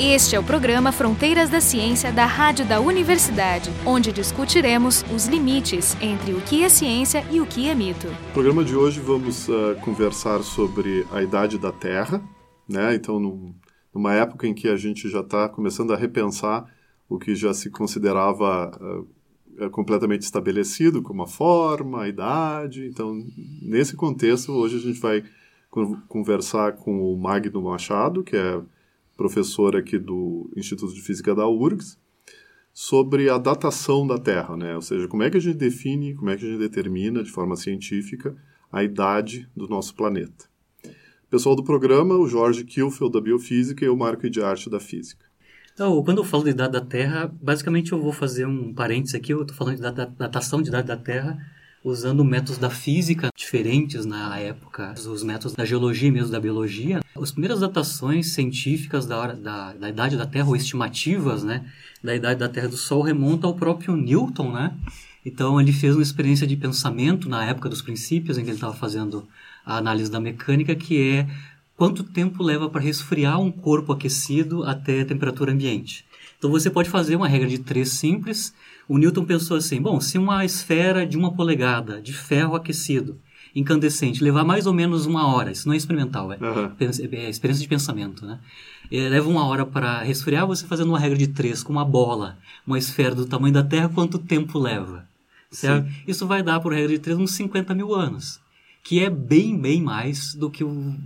Este é o programa Fronteiras da Ciência da Rádio da Universidade, onde discutiremos os limites entre o que é ciência e o que é mito. No programa de hoje vamos uh, conversar sobre a idade da Terra, né? Então, num, numa época em que a gente já está começando a repensar o que já se considerava uh, completamente estabelecido, como a forma, a idade. Então, nesse contexto, hoje a gente vai conversar com o Magno Machado, que é professor aqui do Instituto de Física da URGS, sobre a datação da Terra, né? Ou seja, como é que a gente define, como é que a gente determina de forma científica a idade do nosso planeta. Pessoal do programa, o Jorge Kielfeld da Biofísica e o Marco de Arte da Física. Então, quando eu falo de idade da Terra, basicamente eu vou fazer um parênteses aqui, eu estou falando de datação de idade da Terra, usando métodos da física diferentes na época, os métodos da geologia mesmo da biologia. As primeiras datações científicas da, da, da idade da Terra, ou estimativas, né, da idade da Terra do Sol, remontam ao próprio Newton, né? Então, ele fez uma experiência de pensamento na época dos princípios, em que ele estava fazendo a análise da mecânica, que é quanto tempo leva para resfriar um corpo aquecido até a temperatura ambiente. Então, você pode fazer uma regra de três simples, o Newton pensou assim: bom, se uma esfera de uma polegada de ferro aquecido, incandescente, levar mais ou menos uma hora, isso não é experimental, é, uhum. é experiência de pensamento, né? E leva uma hora para resfriar, você fazendo uma regra de três com uma bola, uma esfera do tamanho da Terra, quanto tempo leva? Certo? Isso vai dar, por regra de três, uns 50 mil anos que é bem, bem mais do que o,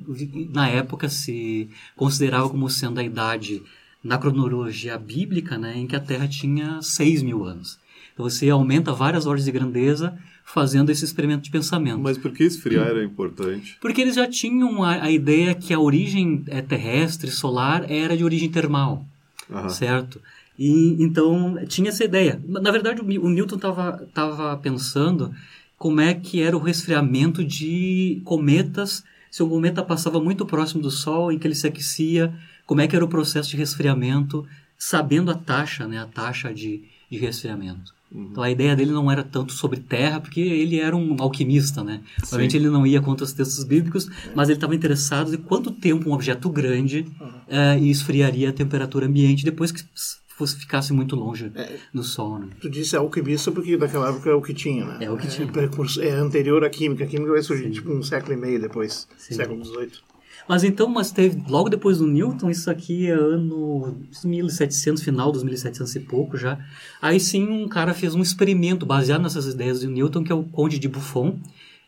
na época se considerava como sendo a idade na cronologia bíblica, né, em que a Terra tinha 6 mil anos. Então você aumenta várias ordens de grandeza fazendo esse experimento de pensamento. Mas por que esfriar era importante? Porque eles já tinham a, a ideia que a origem é, terrestre, solar, era de origem termal, Aham. certo? E então tinha essa ideia. Na verdade, o, o Newton estava tava pensando como é que era o resfriamento de cometas, se o cometa passava muito próximo do Sol, em que ele se aquecia, como é que era o processo de resfriamento, sabendo a taxa, né, a taxa de, de resfriamento. Uhum. Então a ideia dele não era tanto sobre terra, porque ele era um alquimista, né? Obviamente ele não ia contra os textos bíblicos, mas ele estava interessado em quanto tempo um objeto grande uhum. uh, esfriaria a temperatura ambiente depois que fosse ficasse muito longe é, do Sol. Né? Tu disse alquimista porque naquela época é o que tinha, né? É o que tinha. É, é anterior à química. A química vai surgir Sim. tipo um século e meio depois, Sim. século XVIII. Mas então, mas teve, logo depois do Newton, isso aqui é ano 1700, final dos 1700 e pouco já. Aí sim um cara fez um experimento baseado nessas ideias do Newton, que é o Conde de Buffon.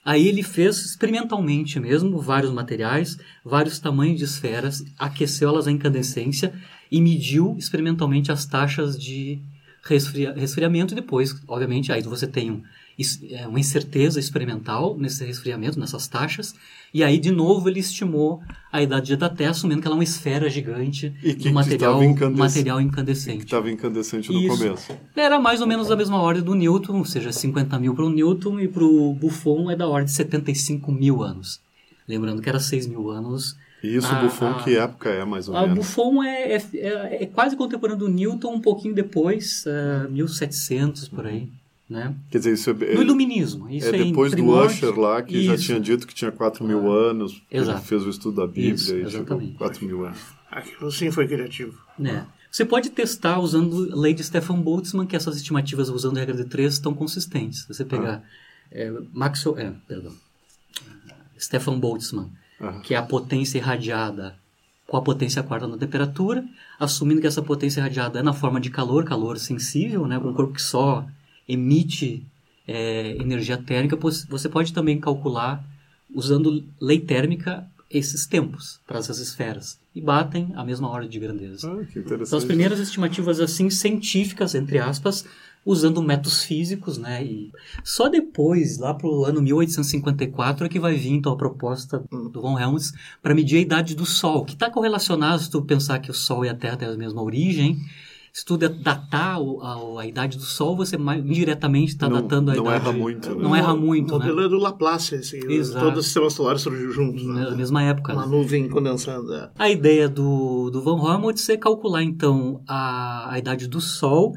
Aí ele fez experimentalmente mesmo vários materiais, vários tamanhos de esferas, aqueceu elas à incandescência e mediu experimentalmente as taxas de resfria, resfriamento e depois, obviamente, aí você tem um, uma incerteza experimental nesse resfriamento, nessas taxas, e aí, de novo, ele estimou a idade da Terra, assumindo que ela é uma esfera gigante de material, material incandescente. Que estava incandescente no Isso. começo. Era mais ou menos a mesma ordem do Newton, ou seja, 50 mil para o Newton e para o Buffon é da ordem de 75 mil anos. Lembrando que era 6 mil anos e isso, a, Buffon, a, que época é, mais ou a menos? Buffon é, é, é, é, quase contemporâneo do Newton, um pouquinho depois, uh, 1700, por aí. Né? Quer dizer, isso é, no iluminismo. Isso é, depois do Usher lá, que isso. já tinha dito que tinha 4 mil ah, anos, exato. ele fez o estudo da Bíblia isso, e exatamente. chegou 4 mil anos. Aquilo sim foi criativo. É. Você pode testar usando a lei de Stefan Boltzmann, que essas estimativas usando a regra de 3 estão consistentes. Você pegar ah. é, Maxwell, é, perdão, Stefan Boltzmann, ah. que é a potência irradiada com a potência quarta na temperatura, assumindo que essa potência irradiada é na forma de calor, calor sensível, né, com um corpo que só emite é, energia térmica, você pode também calcular, usando lei térmica, esses tempos para essas esferas. E batem a mesma ordem de grandeza. Ah, que interessante. São as primeiras estimativas assim científicas, entre aspas, usando métodos físicos, né? E só depois, lá para o ano 1854, é que vai vir então a proposta do von Helmholtz para medir a idade do Sol, que está correlacionado se tu pensar que o Sol e a Terra têm a mesma origem, se tu datar a, a, idade do Sol, você mais, indiretamente está datando a não idade. Erra muito, né? Não erra muito. O modelo né? é do Laplace, assim, todo o sistema solar surgiu junto. Né? Na mesma época. Uma né? nuvem condensada. A ideia do, do Van Helmholtz é calcular, então, a, a idade do Sol.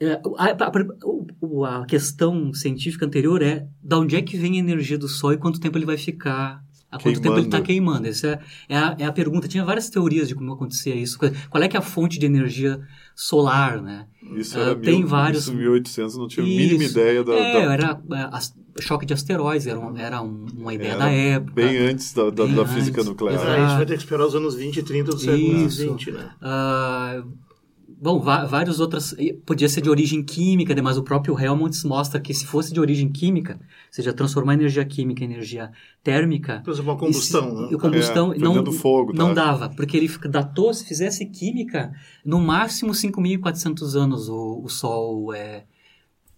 É, a, a, a, questão científica anterior é da onde é que vem a energia do Sol e quanto tempo ele vai ficar Há quanto tempo ele está queimando? Essa é, é, a, é a pergunta. Tinha várias teorias de como acontecia isso. Qual é que é a fonte de energia solar, né? Isso era uh, tem mil, vários... isso 1800, não tinha a mínima ideia da... É, da... era é, choque de asteroides, era, um, era um, uma ideia era da época. Bem antes da, da, da física nuclear. Exato. A gente vai ter que esperar os anos 20 e 30 do século XX, né? Uh, Bom, várias outras. Podia ser de origem química, né, mas o próprio Helmholtz mostra que se fosse de origem química, ou seja, transformar energia química em energia térmica. Por exemplo, a combustão, né? A combustão é, não, fogo, não tá? dava, porque ele datou, se fizesse química, no máximo 5.400 anos o, o Sol é,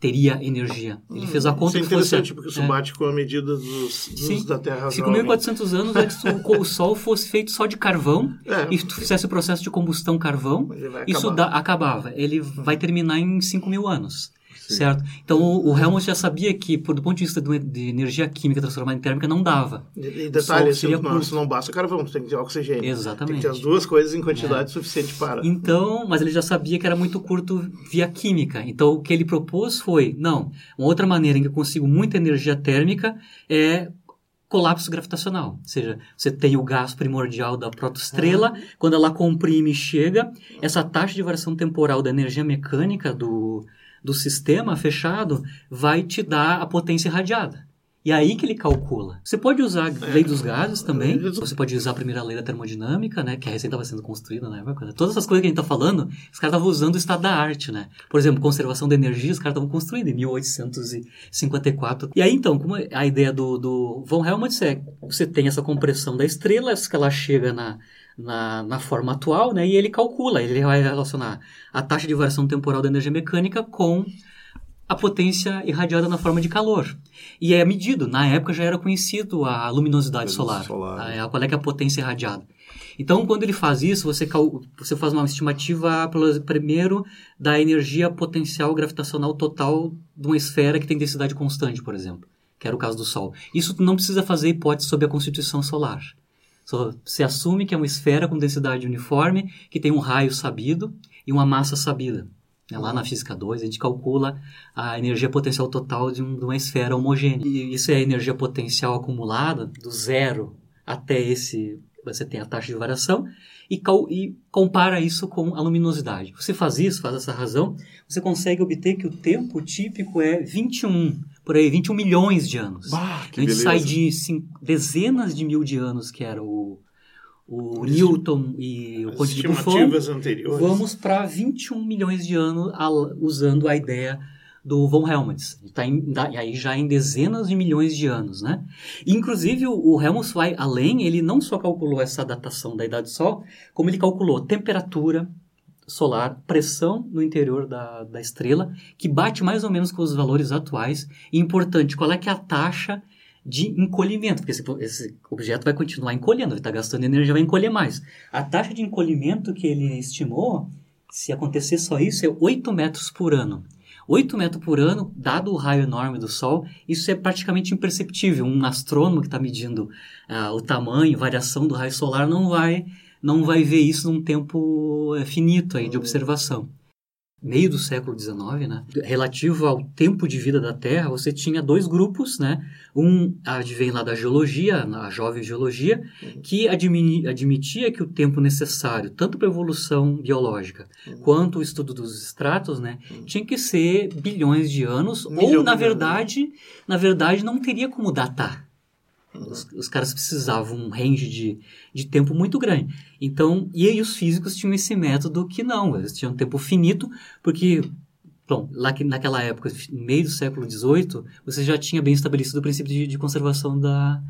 teria energia. Ele fez a conta Isso é interessante, fosse, porque isso é, bate com a medida dos, dos Sim, da Terra 5.400 anos é que o Sol fosse feito só de carvão é. e tu fizesse o processo de combustão carvão, isso da, acabava. Ele vai terminar em 5 mil anos. Certo? Então, o, o Helmut já sabia que, por, do ponto de vista de, de energia química transformada em térmica, não dava. E, e detalhe, assim, não, não basta carvão, tem que ter oxigênio. Exatamente. Tem que ter as duas coisas em quantidade é. suficiente para. Então, mas ele já sabia que era muito curto via química. Então, o que ele propôs foi, não, uma outra maneira em que eu consigo muita energia térmica é colapso gravitacional. Ou seja, você tem o gás primordial da protoestrela, uhum. quando ela comprime e chega, essa taxa de variação temporal da energia mecânica do, do sistema fechado vai te dar a potência irradiada. E é aí que ele calcula. Você pode usar a lei dos gases também. Você pode usar a primeira lei da termodinâmica, né? Que a recém estava sendo construída na época. Né? Todas essas coisas que a gente está falando, os caras estavam usando o estado da arte, né? Por exemplo, conservação da energia, os caras estavam construindo em 1854. E aí, então, como a ideia do, do von Helmholtz é você tem essa compressão da estrela, que ela chega na, na, na forma atual, né? E ele calcula, ele vai relacionar a taxa de variação temporal da energia mecânica com a potência irradiada na forma de calor. E é medido, na época já era conhecido a luminosidade solar, solar. A, qual é, é a potência irradiada. Então, quando ele faz isso, você, você faz uma estimativa, primeiro, da energia potencial gravitacional total de uma esfera que tem densidade constante, por exemplo, que era o caso do Sol. Isso não precisa fazer hipótese sobre a constituição solar. So, se assume que é uma esfera com densidade uniforme, que tem um raio sabido e uma massa sabida. Né? Lá na física 2, a gente calcula a energia potencial total de, um, de uma esfera homogênea. E isso é a energia potencial acumulada do zero até esse. Você tem a taxa de variação e, cal, e compara isso com a luminosidade. Você faz isso, faz essa razão, você consegue obter que o tempo típico é 21 por aí 21 milhões de anos. Bah, a gente beleza. sai de cinco, dezenas de mil de anos, que era o, o Newton e o Conde de Buffon. anteriores. Vamos para 21 milhões de anos usando a ideia do von Helmholtz. Está aí já em dezenas de milhões de anos, né? inclusive, o, o Helmholtz vai além, ele não só calculou essa datação da idade do Sol, como ele calculou temperatura, solar, pressão no interior da, da estrela, que bate mais ou menos com os valores atuais. E importante, qual é que é a taxa de encolhimento? Porque esse, esse objeto vai continuar encolhendo, ele está gastando energia, vai encolher mais. A taxa de encolhimento que ele estimou, se acontecer só isso, é 8 metros por ano. 8 metros por ano, dado o raio enorme do Sol, isso é praticamente imperceptível. Um astrônomo que está medindo uh, o tamanho, variação do raio solar, não vai não vai ver isso num tempo é, finito aí de observação. Meio do século XIX, né? Relativo ao tempo de vida da Terra, você tinha dois grupos, né? Um advém lá da geologia, a jovem geologia, que admitia que o tempo necessário, tanto para a evolução biológica quanto o estudo dos estratos, né? Tinha que ser bilhões de anos, ou na verdade, na verdade não teria como datar. Os, os, caras precisavam um range de, de tempo muito grande. Então, e aí os físicos tinham esse método que não, eles tinham um tempo finito, porque, bom, lá que, naquela época, no meio do século XVIII, você já tinha bem estabelecido o princípio de, de conservação da,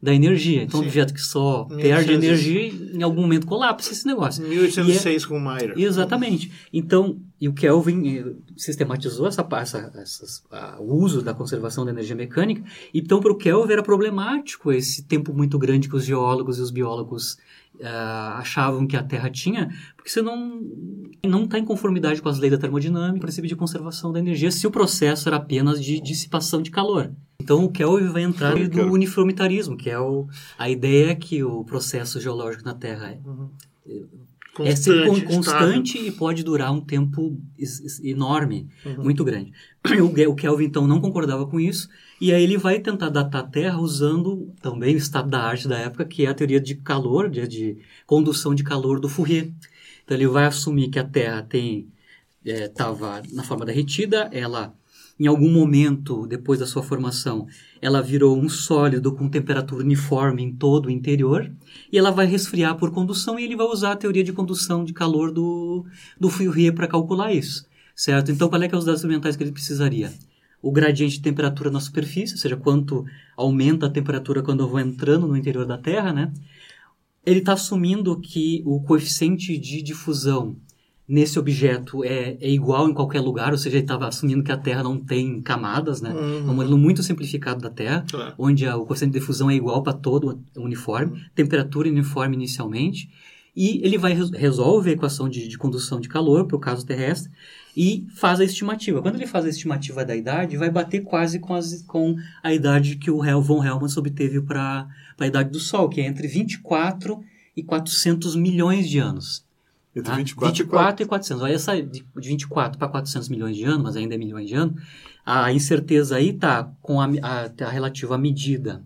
da energia. Então, Sim. um objeto que só 1800... perde energia, em algum momento colapsa esse negócio. 1806 é, com Mayer. Exatamente. Então, e o Kelvin eh, sistematizou essa, essa, o uso da conservação da energia mecânica. Então, para o Kelvin era problemático esse tempo muito grande que os geólogos e os biólogos uh, achavam que a Terra tinha, porque você não não está em conformidade com as leis da termodinâmica, o princípio de conservação da energia, se o processo era apenas de dissipação de calor. Então o Kelvin vai entrar no uniformitarismo, que é o, a ideia que o processo geológico na Terra é, é ser con- Constante, constante e pode durar um tempo enorme, Uhum. muito grande. O, o Kelvin, então, não concordava com isso, e aí ele vai tentar datar a Terra usando também o estado da arte da época, que é a teoria de calor, de, de condução de calor do Fourier. Então, ele vai assumir que a Terra tem estava na forma derretida, ela em algum momento depois da sua formação, ela virou um sólido com temperatura uniforme em todo o interior e ela vai resfriar por condução e ele vai usar a teoria de condução de calor do, do Fourier para calcular isso, certo? Então, qual é é os dados experimentais que ele precisaria? O gradiente de temperatura na superfície, ou seja, quanto aumenta a temperatura quando eu vou entrando no interior da Terra, né? Ele está assumindo que o coeficiente de difusão nesse objeto é, é igual em qualquer lugar, ou seja, ele estava assumindo que a Terra não tem camadas, né? Uhum. É um modelo muito simplificado da Terra, Claro. onde a- o coeficiente de difusão é igual para todo uniforme, temperatura uniforme inicialmente, e ele vai res- resolve a equação de, de condução de calor para o caso terrestre e faz a estimativa. Quando ele faz a estimativa da idade, vai bater quase com, as- com a idade que o Hel- von Helmholtz obteve para a idade do Sol, que é entre 24 e 400 milhões de anos. Entre Tá? 24, 24 e 400. Aí essa de de 24 para 400 milhões de anos, mas ainda é milhões de anos, a incerteza aí está com a, a, a relativa medida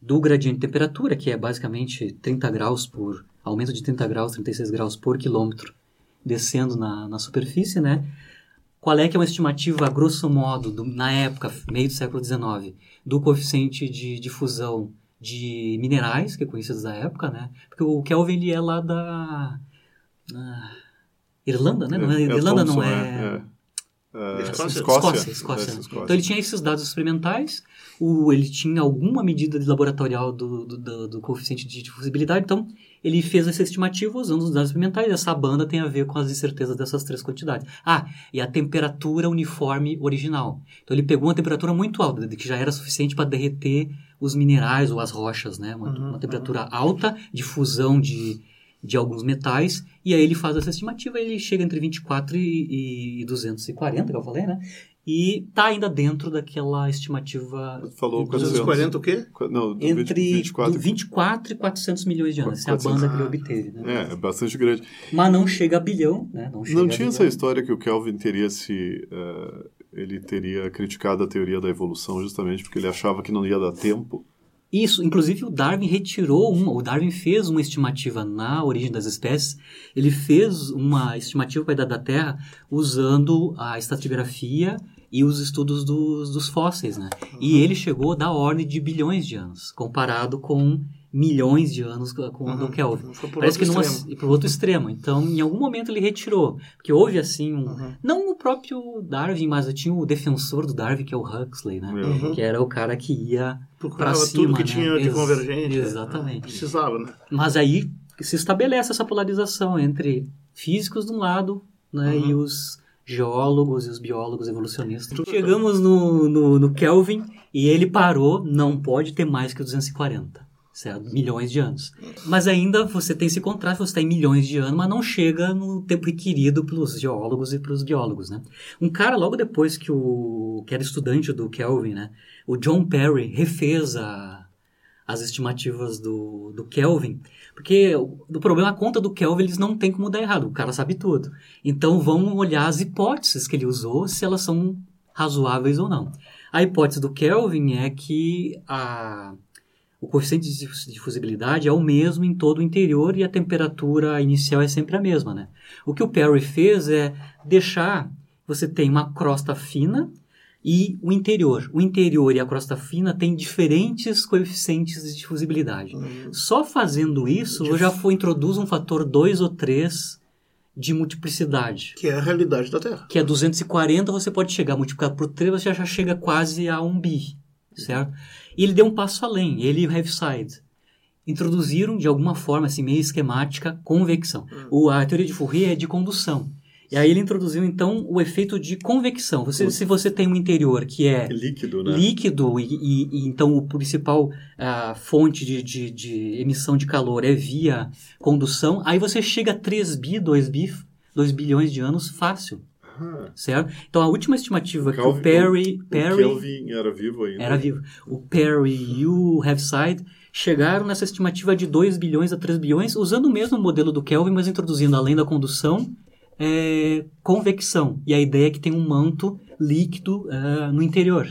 do gradiente de temperatura, que é basicamente 30 graus por, aumento de 30 graus, 36 graus por quilômetro, descendo na, na superfície, né? Qual é que é uma estimativa, a grosso modo, do- na época, meio do século XIX, do coeficiente de difusão de minerais, que é conhecido da época, né? Porque o Kelvin, ele é lá da... ah, Irlanda, né? Não é, Irlanda não Thompson, é... é, Escócia. Escócia. Escócia, É, né? Escócia. Então ele tinha esses dados experimentais, o, ele tinha alguma medida de laboratorial do, do, do- do coeficiente de difusibilidade, então ele fez essa estimativa usando os dados experimentais. Essa banda tem a ver com as incertezas dessas três quantidades. Ah, e a temperatura uniforme original. Então ele pegou uma temperatura muito alta, que já era suficiente para derreter os minerais ou as rochas, né? Uma, Uhum, uma temperatura alta de fusão de, de alguns metais, e aí ele faz essa estimativa, ele chega entre 24 e, e 240, que eu falei, né? E tá ainda dentro daquela estimativa Falou 400. 240 o quê? Não, do entre 24. do 24 e 400 milhões de anos. Essa é a 400. banda que ele obteve, né? É, é bastante grande. Mas não chega a bilhão, né? Não, chega Não tinha essa história que o Kelvin teria se. eh, ele teria criticado a teoria da evolução justamente porque ele achava que não ia dar tempo. Isso, inclusive o Darwin retirou uma, o Darwin fez uma estimativa na origem das espécies, ele fez uma estimativa para a idade da Terra usando a estratigrafia e os estudos dos, dos fósseis, né? E ele chegou da ordem de bilhões de anos, comparado com milhões de anos com o do Kelvin. Por Parece que numa, extremo. e pro outro extremo. Então, em algum momento ele retirou. Porque houve, assim, um, Uhum. não o próprio Darwin, mas tinha o defensor do Darwin, que é o Huxley, né? Uhum. Que era o cara que ia pra Procurava cima, tudo que né? tinha de Ex- convergente. Exatamente. Precisava, né? Mas aí se estabelece essa polarização entre físicos de um lado né, Uhum. e os geólogos e os biólogos evolucionistas. Chegamos no, no, no Kelvin e ele parou, não pode ter mais que 240. Certo? Milhões de anos. Mas ainda você tem esse contraste, você está em milhões de anos, mas não chega no tempo requerido pelos geólogos e pelos biólogos, né? Um cara, logo depois que o... que era estudante do Kelvin, né? O John Perry refez a, as estimativas do, do Kelvin, porque o o problema, a conta do Kelvin, eles não tem como dar errado, o cara sabe tudo. Então vamos olhar as hipóteses que ele usou, se elas são razoáveis ou não. A hipótese do Kelvin é que a, o coeficiente de difus- difusibilidade é o mesmo em todo o interior e a temperatura inicial é sempre a mesma, né? O que o Perry fez é deixar, você tem uma crosta fina e o interior. O interior e a crosta fina têm diferentes coeficientes de difusibilidade. Só fazendo isso, eu já for, introduz um fator 2 ou 3 de multiplicidade. Que é a realidade da Terra. Que é 240, você pode chegar, multiplicado por 3, você já chega quase a 1 bi, certo? E ele deu um passo além, ele e o Heaviside introduziram, de alguma forma, assim, meio esquemática, convecção. O, a teoria de Fourier é de condução. E aí ele introduziu, então, o efeito de convecção. Você, se você tem um interior que é Líquido, né? líquido e, e- e então o principal ah, fonte de, de- de emissão de calor é via condução, aí você chega a 3 bi, 2 bi, 2 bilhões de anos fácil. Certo? Então a última estimativa que o Perry, o Perry Kelvin era vivo ainda. era vivo, o Perry e o Heaviside chegaram nessa estimativa de 2 bilhões a 3 bilhões, usando o mesmo modelo do Kelvin, mas introduzindo além da condução, é, convecção. E a ideia é que tem um manto líquido é, no interior.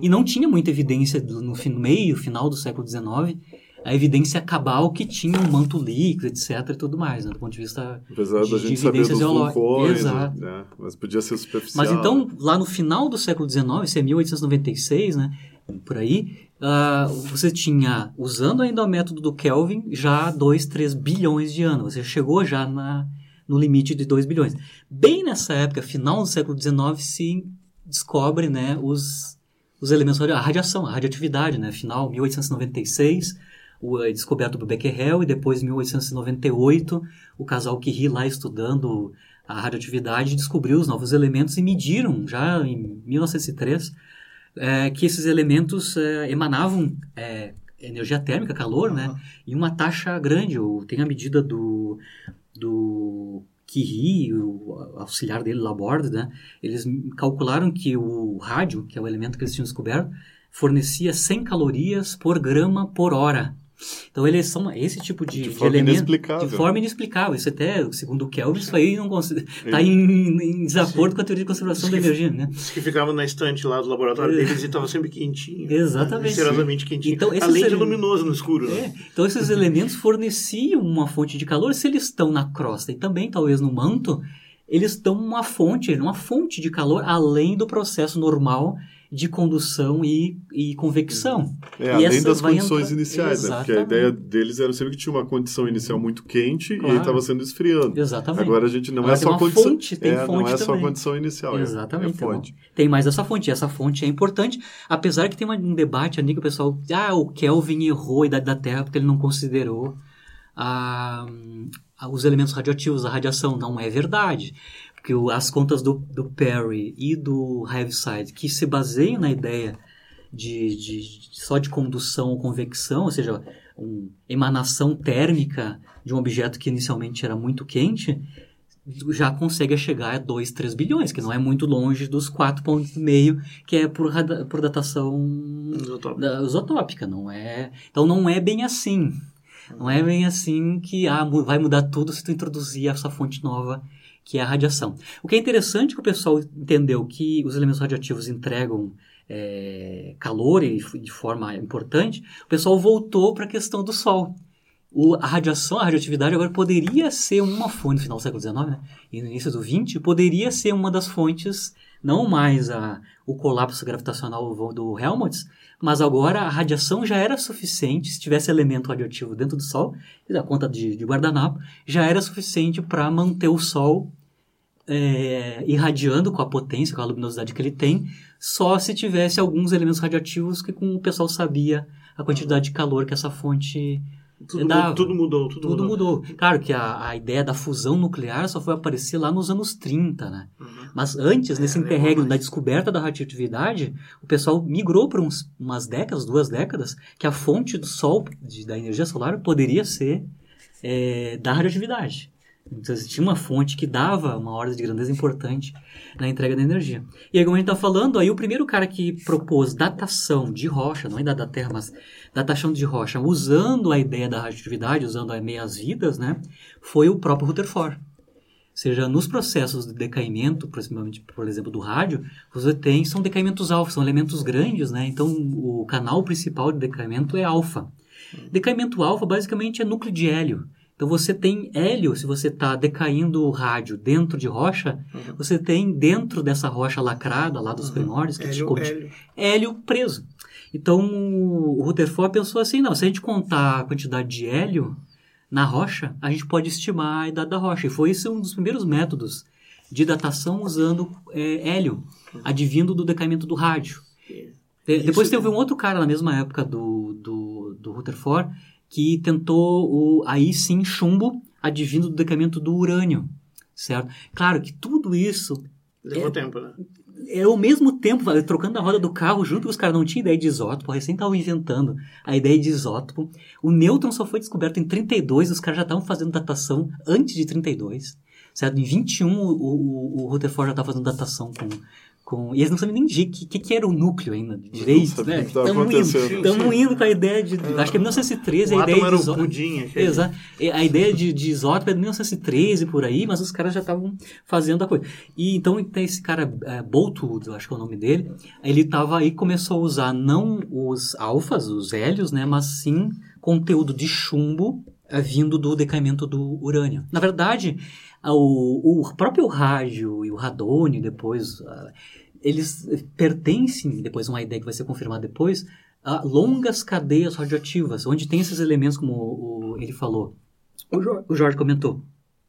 E não tinha muita evidência no fim- meio, final do século XIX, a evidência cabal que tinha um manto líquido, etc. e tudo mais, né, do ponto de vista Apesar de- da gente saber evidências geológicas. Exato. né? mas podia ser superficial. Mas então, lá no final do século XIX, isso é 1896, né, por aí, ah, você tinha, usando ainda o método do Kelvin, já 2, 3 bilhões de anos. Você chegou já na, no limite de 2 bilhões. Bem nessa época, final do século XIX, se descobre né, os, os elementos, a radiação, a radioatividade, né, final 1896, o, é descoberto por Becquerel, e depois 1898, o casal Curie lá estudando a radioatividade descobriu os novos elementos e mediram já em 1903 é, que esses elementos é, emanavam é, energia térmica, calor, né? E uma taxa grande. Tem a medida do, do Curie, o auxiliar dele, Laborde, né? Eles calcularam que o rádio, que é o elemento que eles tinham descoberto, fornecia 100 calorias por grama por hora. Então eles são esse tipo de, De de forma elemento inexplicável. de forma inexplicável. Isso até, segundo o Kelvin, isso aí não está em, em desacordo com a teoria de conservação da energia, né? Os que ficavam na estante lá do laboratório deles e estava sempre quentinho. Exatamente. Misteriosamente quentinho. Então, esses Além de ele- luminoso no escuro. É, Né? então esses elementos forneciam uma fonte de calor. Se eles estão na crosta e também talvez no manto, eles dão uma fonte, uma fonte de calor além do processo normal de condução e, e convecção. É, E além das condições iniciais, né? Porque a Exatamente. ideia deles era sempre que tinha uma condição inicial muito quente Claro. e estava sendo esfriando. Exatamente. Agora a gente não Agora é só condição. fonte, tem é, não fonte é só também. condição inicial, é- Exatamente. é fonte. então, tem mais essa fonte. E essa fonte é importante, apesar que tem um debate ali que o pessoal. Ah, o Kelvin errou a idade da Terra porque ele não considerou a- a- os elementos radioativos, a radiação. Não é verdade. Porque o- as contas do, do Perry e do Heaviside, que se baseiam na ideia de, de- só de condução ou convecção, ou seja, uma emanação térmica de um objeto que inicialmente era muito quente, já consegue chegar a 2, 3 bilhões, que não é muito longe dos 4,5 que é por, por datação Isotópica. isotópica, não é? Então não é bem assim. Não é bem assim que ah, vai mudar tudo se tu introduzir essa fonte nova, que é a radiação. O que é interessante que o pessoal entendeu que os elementos radioativos entregam é, calor e de forma importante, o pessoal voltou para a questão do Sol. O- a radiação, a radioatividade agora poderia ser uma fonte, no final do século XIX, né? e no início do XX, poderia ser uma das fontes, não mais a, o colapso gravitacional do- Helmholtz, mas agora a radiação já era suficiente, se tivesse elemento radioativo dentro do Sol, da conta de, de guardanapo, já era suficiente para manter o Sol é, irradiando com a potência, com a luminosidade que ele tem, só se tivesse alguns elementos radioativos que com o pessoal sabia a quantidade de calor que essa fonte Tudo, dava. mu- tudo mudou, tudo, tudo mudou. Claro que a, a ideia da fusão nuclear só foi aparecer lá nos anos 30, né? Uhum. Mas antes, nesse É, interregno da descoberta da radioatividade, o pessoal migrou para umas décadas, duas décadas, que a fonte do Sol, de- da energia solar, poderia ser é, da radioatividade. Então, tinha uma fonte que dava uma ordem de grandeza importante na entrega da energia. E aí, como a gente está falando, aí o primeiro cara que propôs datação de rocha, não é da Terra, mas datação de rocha, usando a ideia da radioatividade, usando as meias-vidas, né, foi o próprio Rutherford. Ou seja, nos processos de decaimento, principalmente, por exemplo, do rádio, você tem, são decaimentos alfa, são elementos grandes, né? Então, o canal principal de decaimento é alfa. Decaimento alfa, basicamente, é núcleo de hélio. Então, você tem hélio, se você está decaindo o rádio dentro de rocha, Uhum. você tem dentro dessa rocha lacrada, lá dos primórdios, que te Hélio, conti- hélio. hélio preso. Então, o Rutherford pensou assim, não, se a gente contar a quantidade de hélio na rocha, a gente pode estimar a idade da rocha. E foi esse um dos primeiros métodos de datação usando é, hélio, advindo do decaimento do rádio. De- Isso- depois teve um outro cara na mesma época do, do, do Rutherford que tentou o, aí sim chumbo advindo do decaimento do urânio, certo? Claro que tudo isso Levou É. tempo, né? É ao mesmo tempo, trocando a roda do carro, junto os caras não tinham ideia de isótopo, recém estavam inventando a ideia de isótopo. O nêutron só foi descoberto em 32, os caras já estavam fazendo datação antes de 32. certo? Em 21, o, o, o Rutherford já estava fazendo datação com, com... E eles não sabem nem o que, que, que, era o núcleo ainda, direito, né? Estamos indo, indo com a ideia de... É, acho que é 1913 a ideia de... Isótopo, pudim, Exato. A ideia de, de isótopo é de 1913, por aí, mas os caras já estavam fazendo a coisa. E então tem esse cara, é, Boltwood, acho que é o nome dele, ele estava aí, começou a usar não os alfas, os hélios, né? Mas sim conteúdo de chumbo vindo do decaimento do urânio. Na verdade, o, o próprio rádio e o radônio, depois, uh, eles pertencem, depois uma ideia que vai ser confirmada depois, a longas cadeias radioativas, onde tem esses elementos, como o, o, ele falou. O Jorge, o Jorge comentou.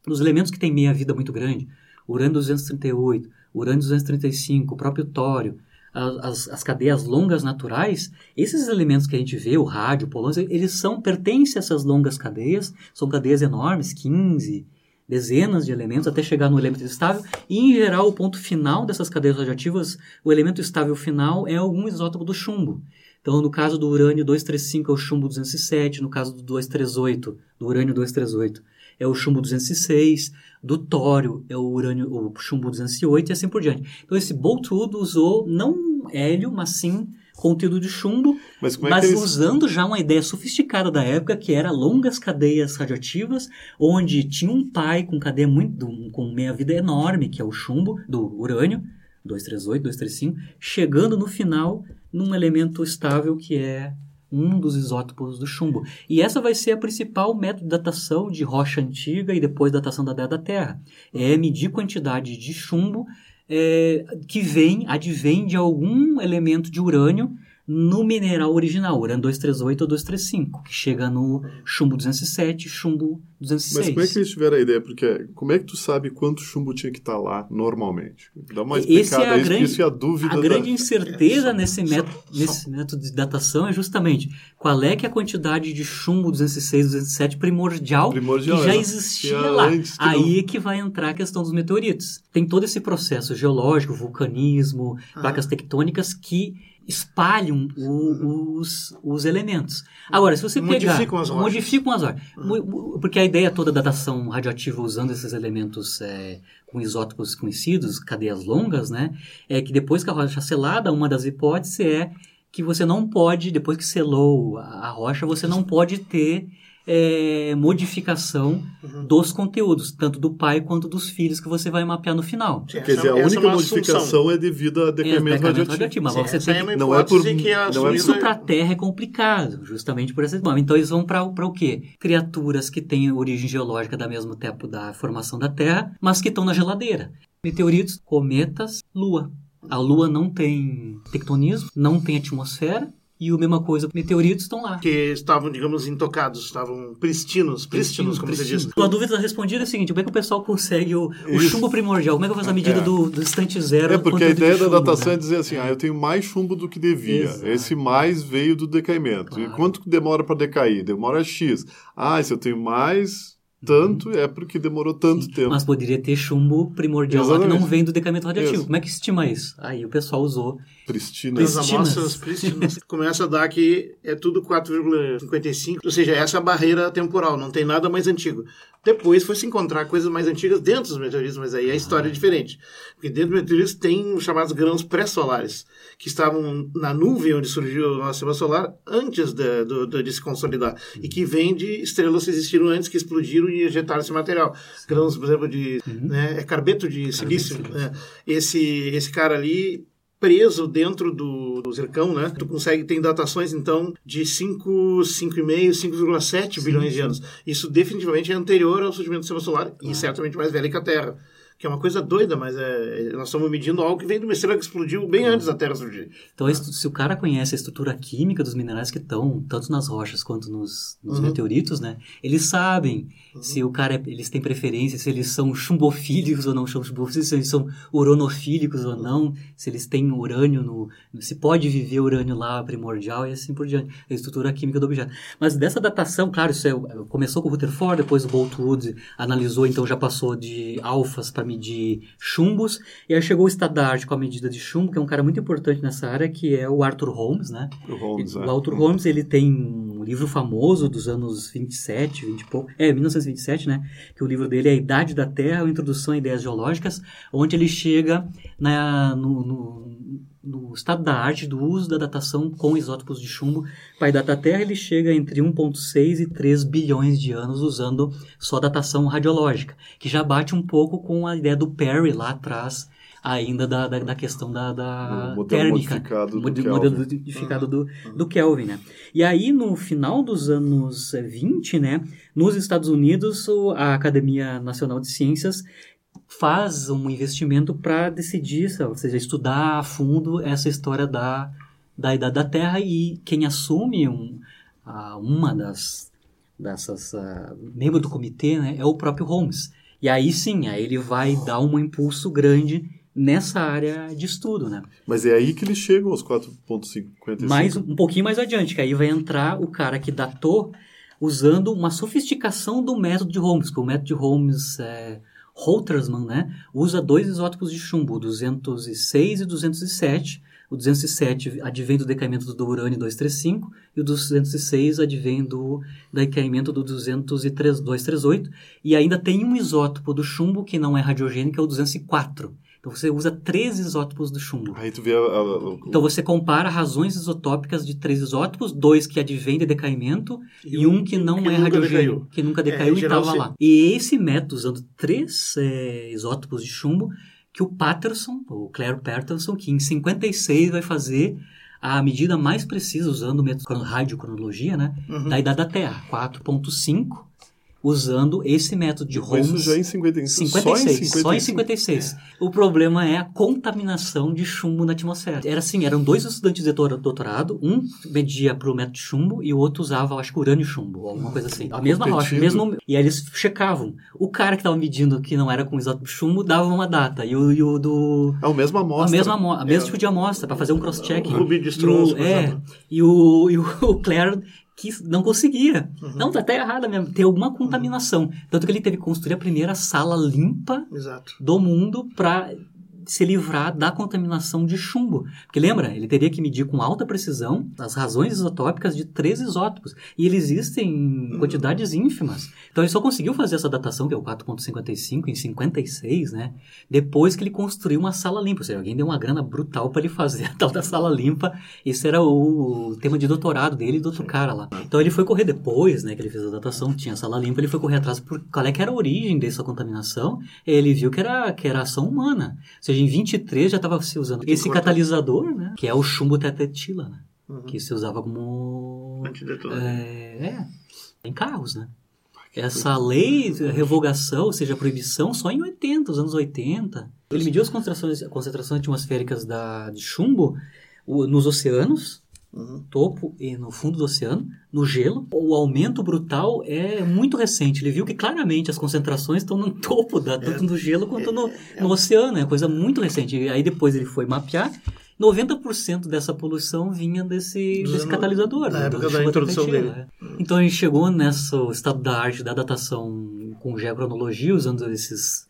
Os elementos que têm meia-vida muito grande, urânio 238, urânio 235, o próprio tório, as, as, cadeias longas naturais, esses elementos que a gente vê, o rádio, o polônio, eles são, pertencem a essas longas cadeias, são cadeias enormes, 15, dezenas de elementos até chegar no elemento estável, e em geral o ponto final dessas cadeias radioativas, o elemento estável final é algum isótopo do chumbo. Então, no caso do urânio 235 é o chumbo 207, no caso do 238, do urânio 238, é o chumbo 206, do tório é o urânio, o chumbo 208 e assim por diante. Então, esse Boltwood usou não hélio, mas sim conteúdo de chumbo, mas, é mas eles... usando já uma ideia sofisticada da época, que era longas cadeias radioativas, onde tinha um pai com cadeia muito com meia-vida enorme, que é o chumbo do urânio, 238, 235, chegando no final num elemento estável que é um dos isótopos do chumbo. E essa vai ser a principal método de datação de rocha antiga e depois datação da ideia da Terra. É medir quantidade de chumbo é, que vem, advém de algum elemento de urânio no mineral original, urânio 238 ou 235, que chega no chumbo 207, chumbo 206. Mas como é que eles tiveram a ideia? Porque como é que tu sabe quanto chumbo tinha que estar tá lá normalmente? Dá uma explicada é a isso, grande, isso é a dúvida. A da... grande incerteza é, só, nesse, método, só, nesse método de datação é justamente qual é que é a quantidade de chumbo 206, 207 primordial, primordial que já existia lá. Aí não... é que vai entrar a questão dos meteoritos. Tem todo esse processo geológico, vulcanismo, ah. placas tectônicas que espalham o, os, os elementos. Agora, se você modificam pegar... As rochas. Modificam as rochas. Uhum. Porque a ideia toda da datação radioativa usando esses elementos é, com isótopos conhecidos, cadeias longas, né? É que depois que a rocha é selada, uma das hipóteses é que você não pode, depois que selou a rocha, você não pode ter é, modificação uhum. dos conteúdos, tanto do pai quanto dos filhos que você vai mapear no final. Sim, Quer dizer, a única é modificação é devido a decremento é, radioativo. Mas você tem que... Não é por... Que não é... Isso para a Terra é complicado, justamente por esse motivo. Então eles vão para o quê? Criaturas que têm origem geológica da mesmo tempo da formação da Terra, mas que estão na geladeira. Meteoritos, cometas, Lua. A Lua não tem tectonismo, não tem atmosfera, e a mesma coisa, meteoritos estão lá. Que estavam, digamos, intocados, estavam pristinos, prístinos, como pristinos. você diz. A dúvida respondida é a seguinte, como é que o pessoal consegue o, o chumbo primordial? Como é que faz a medida é. do, do instante zero? É porque a ideia da datação né? é dizer assim, ah, eu tenho mais chumbo do que devia. Exato. Esse mais veio do decaimento. Claro. E quanto demora para decair? Demora X. Ah, se eu tenho mais tanto é porque demorou tanto Sim, tempo. Mas poderia ter chumbo primordial Exatamente. lá que não vem do decamento radioativo. Isso. Como é que estima isso? Aí o pessoal usou pristinas. As amostras prístinas começa a dar que é tudo 4,55, ou seja, essa é a barreira temporal, não tem nada mais antigo. Depois foi se encontrar coisas mais antigas dentro dos meteoritos, mas aí a história é diferente. Porque dentro dos meteoritos tem os chamados grãos pré-solares, que estavam na nuvem onde surgiu o nosso sistema solar antes de, de, de se consolidar. E que vêm de estrelas que existiram antes, que explodiram e ejetaram esse material. Grãos, por exemplo, de uhum. né, é carbeto de silício. Né? Esse, esse cara ali preso dentro do, do zircão, né? Tu consegue ter datações então de 5, 5,5, 5,7 bilhões de anos. Isso definitivamente é anterior ao surgimento do sistema solar e certamente mais velho que a Terra que é uma coisa doida, mas é, nós estamos medindo algo que vem de uma estrela que explodiu bem antes da Terra surgir. Então, se o cara conhece a estrutura química dos minerais que estão tanto nas rochas quanto nos, nos uhum. meteoritos, né? Eles sabem uhum. se o cara eles têm preferência, se eles são chumbofílicos ou não chumbofílicos, se eles são uranofílicos ou não, se eles têm urânio no, se pode viver urânio lá primordial e assim por diante, a estrutura química do objeto. Mas dessa datação, claro, isso é, começou com o Rutherford, depois o Boltwood analisou, então já passou de alfas para medir chumbos. E aí chegou o Stadard com a medida de chumbo, que é um cara muito importante nessa área, que é o Arthur Holmes, né? O, Holmes, o é. Arthur Holmes, ele tem um livro famoso dos anos 27, 20 e pouco, é, 1927, né? Que o livro dele é A Idade da Terra, Introdução a Ideias Geológicas, onde ele chega na, no, no, no estado da arte do uso da datação com isótopos de chumbo. Para a idade da Terra, ele chega entre 1,6 e 3 bilhões de anos usando só datação radiológica, que já bate um pouco com a ideia do Perry lá atrás, ainda da, da, da questão da, da modelo térmica. modificado do Mod- Kelvin. modelo modificado do, do Kelvin, né? E aí, no final dos anos eh, 20, né, nos Estados Unidos, a Academia Nacional de Ciências faz um investimento para decidir, ou seja, estudar a fundo essa história da, da idade da Terra e quem assume um, uma das dessas ah, membro do comitê né, é o próprio Holmes. E aí sim, aí ele vai dar um impulso grande nessa área de estudo, né? Mas é aí que eles chegam aos 4,55. Mais, um pouquinho mais adiante, que aí vai entrar o cara que datou usando uma sofisticação do método de Holmes, que o método de Holmes é, Holtersman, né, usa dois isótopos de chumbo, o 206 e 207. O 207 advém do decaimento do urânio 235 e o 206 advém do decaimento do 203, 238. E ainda tem um isótopo do chumbo que não é radiogênico, é o 204. Então você usa três isótopos do chumbo. Aí tu vê a, a- a- Então você compara razões isotópicas de três isótopos, dois que advêm de decaimento e, um que não que é radiogênio, que nunca É, decaiu em e estava lá. E esse método, usando três é, isótopos de chumbo, que o Patterson, o Claire Patterson, que em 56 vai fazer a medida mais precisa, usando o método crono- radiocronologia, né, Uhum. da idade da Terra, 4.5, usando esse método de Holmes. Isso já em 55. 56, Só em 55. só em 56. O problema é a contaminação de chumbo na atmosfera. Era assim, eram dois estudantes de doutor- doutorado, um media para o método de chumbo e o outro usava, acho que urânio chumbo, alguma coisa assim. A mesma rocha, Competindo. mesmo... E aí eles checavam. O cara que estava medindo que não era com isótopo chumbo dava uma data, e o, e o do... É a mesma A amostra. mesma, amo- a mesmo É. tipo de amostra, para fazer um cross-checking. O Ruby de E o- por é, e o, e o Claire que não conseguia. Uhum. Não, tá até errada mesmo. Tem alguma contaminação. Tanto que ele teve que construir a primeira sala limpa Exato. do mundo para se livrar da contaminação de chumbo. Porque lembra, ele teria que medir com alta precisão as razões isotópicas de três isótopos. E eles existem em quantidades ínfimas. Então ele só conseguiu fazer essa datação, que é o 4.55, em 56, né? Depois que ele construiu uma sala limpa. Ou seja, alguém deu uma grana brutal para ele fazer a tal da sala limpa. Esse era o tema de doutorado dele e do outro cara lá. Então ele foi correr depois, né? Que ele fez a datação, tinha a sala limpa, ele foi correr atrás por qual é que era a origem dessa contaminação. Ele viu que era, que era ação humana. Ou seja, em 23 já estava se usando esse catalisador, né? Que é o chumbo tetetila, né? Uhum. Que se usava como... Antidetonante. É, é, em carros, né? Essa lei, revogação, ou seja, a proibição, só em 80, os anos 80. Ele mediu as concentrações, concentrações atmosféricas da, de chumbo o- nos oceanos, Uhum. topo e no fundo do oceano, no gelo. O aumento brutal é muito recente. Ele viu que claramente as concentrações estão no topo, da, tanto no gelo quanto no, no oceano. É coisa muito recente. E aí depois ele foi mapear. 90% dessa poluição vinha desse, Dos desse catalisador. na né, época da introdução dele. é. Então a gente chegou nesse estado da arte da datação com geocronologia, usando esses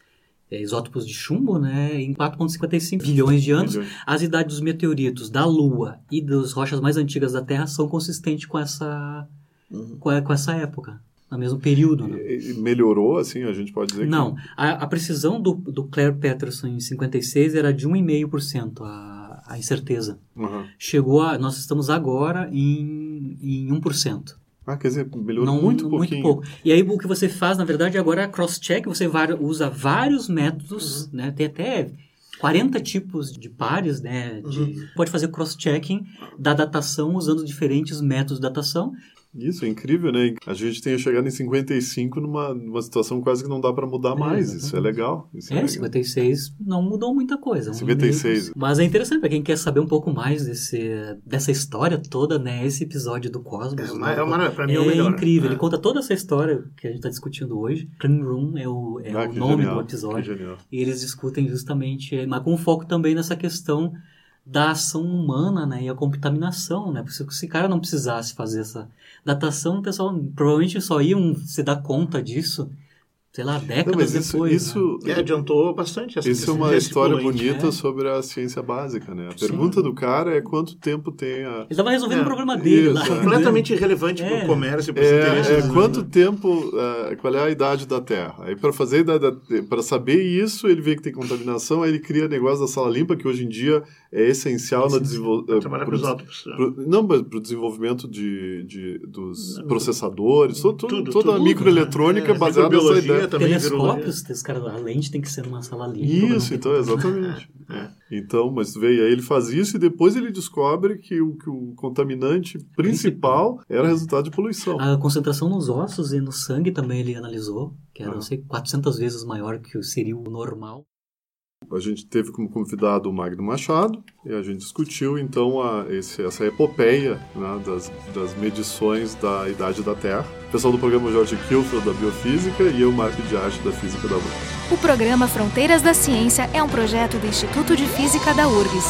é, isótopos de chumbo, né, em 4,55 bilhões de anos. As idades dos meteoritos da Lua e das rochas mais antigas da Terra são consistentes com essa, Uhum. com, a- com essa época, no mesmo período. Né? Melhorou, assim, a gente pode dizer que... Não, a, a precisão do, do Claire Patterson em 56 era de 1,5% a, a incerteza. Aham. Chegou a. Nós estamos agora em, em 1%. Ah, quer dizer, melhorou Não, muito muito pouco. E aí o que você faz, na verdade, agora é cross-check, você usa vários métodos, né? Tem até 40 tipos de pares, né? de- Pode fazer cross-checking da datação usando diferentes métodos de datação. Isso, é incrível, né? A gente tenha chegado em 55 numa, numa situação quase que não dá para mudar É, mais. exatamente. Isso é legal. Isso é, É, legal. 56 não mudou muita coisa. um 56. e meio. Mas é interessante para quem quer saber um pouco mais desse, dessa história toda, né? Esse episódio do Cosmos. É, né? uma- é uma- pra mim é o É melhor. incrível. É. Ele conta toda essa história que a gente está discutindo hoje. Clean Room é o, é Ah, o nome genial, do episódio. E eles discutem justamente, mas com foco também nessa questão da ação humana, né, e a contaminação, né, porque se esse cara não precisasse fazer essa datação, o pessoal provavelmente só iam se dar conta disso sei lá, décadas Não, mas isso, depois. né? isso, É, adiantou bastante essa isso é uma história bonita é. sobre a ciência básica, né? A Sim. pergunta do cara é quanto tempo tem a... Ele estava resolvendo É, o problema dele lá. isso, é. Completamente irrelevante É. para o comércio, para os interesses. É, é dos- quanto tempo, é, qual é a idade da Terra? Aí para fazer para saber isso, ele vê que tem contaminação, aí ele cria negócio da sala limpa que hoje em dia é essencial no desenvolvimento Trabalhar para os ótopos. não, mas para o desenvolvimento de, de- dos processadores, Tudo, toda a microeletrônica É, baseada nessa microbiologia ideia. também, Telescópios, os caras, a lente tem que ser numa sala limpa. Isso, então, tem- exatamente. É. Então, mas veio aí ele faz isso e depois ele descobre que o, que o contaminante principal era resultado de poluição. A concentração nos ossos e no sangue também ele analisou, que era, Ah. não sei, 400 vezes maior que seria o normal. A gente teve como convidado o Magno Machado e a gente discutiu então a, esse- essa epopeia né, das, das medições da idade da Terra. O pessoal do programa Jorge Kilfield da Biofísica e eu, Marco de Arte da Física da URGS. O programa Fronteiras da Ciência é um projeto do Instituto de Física da URGS.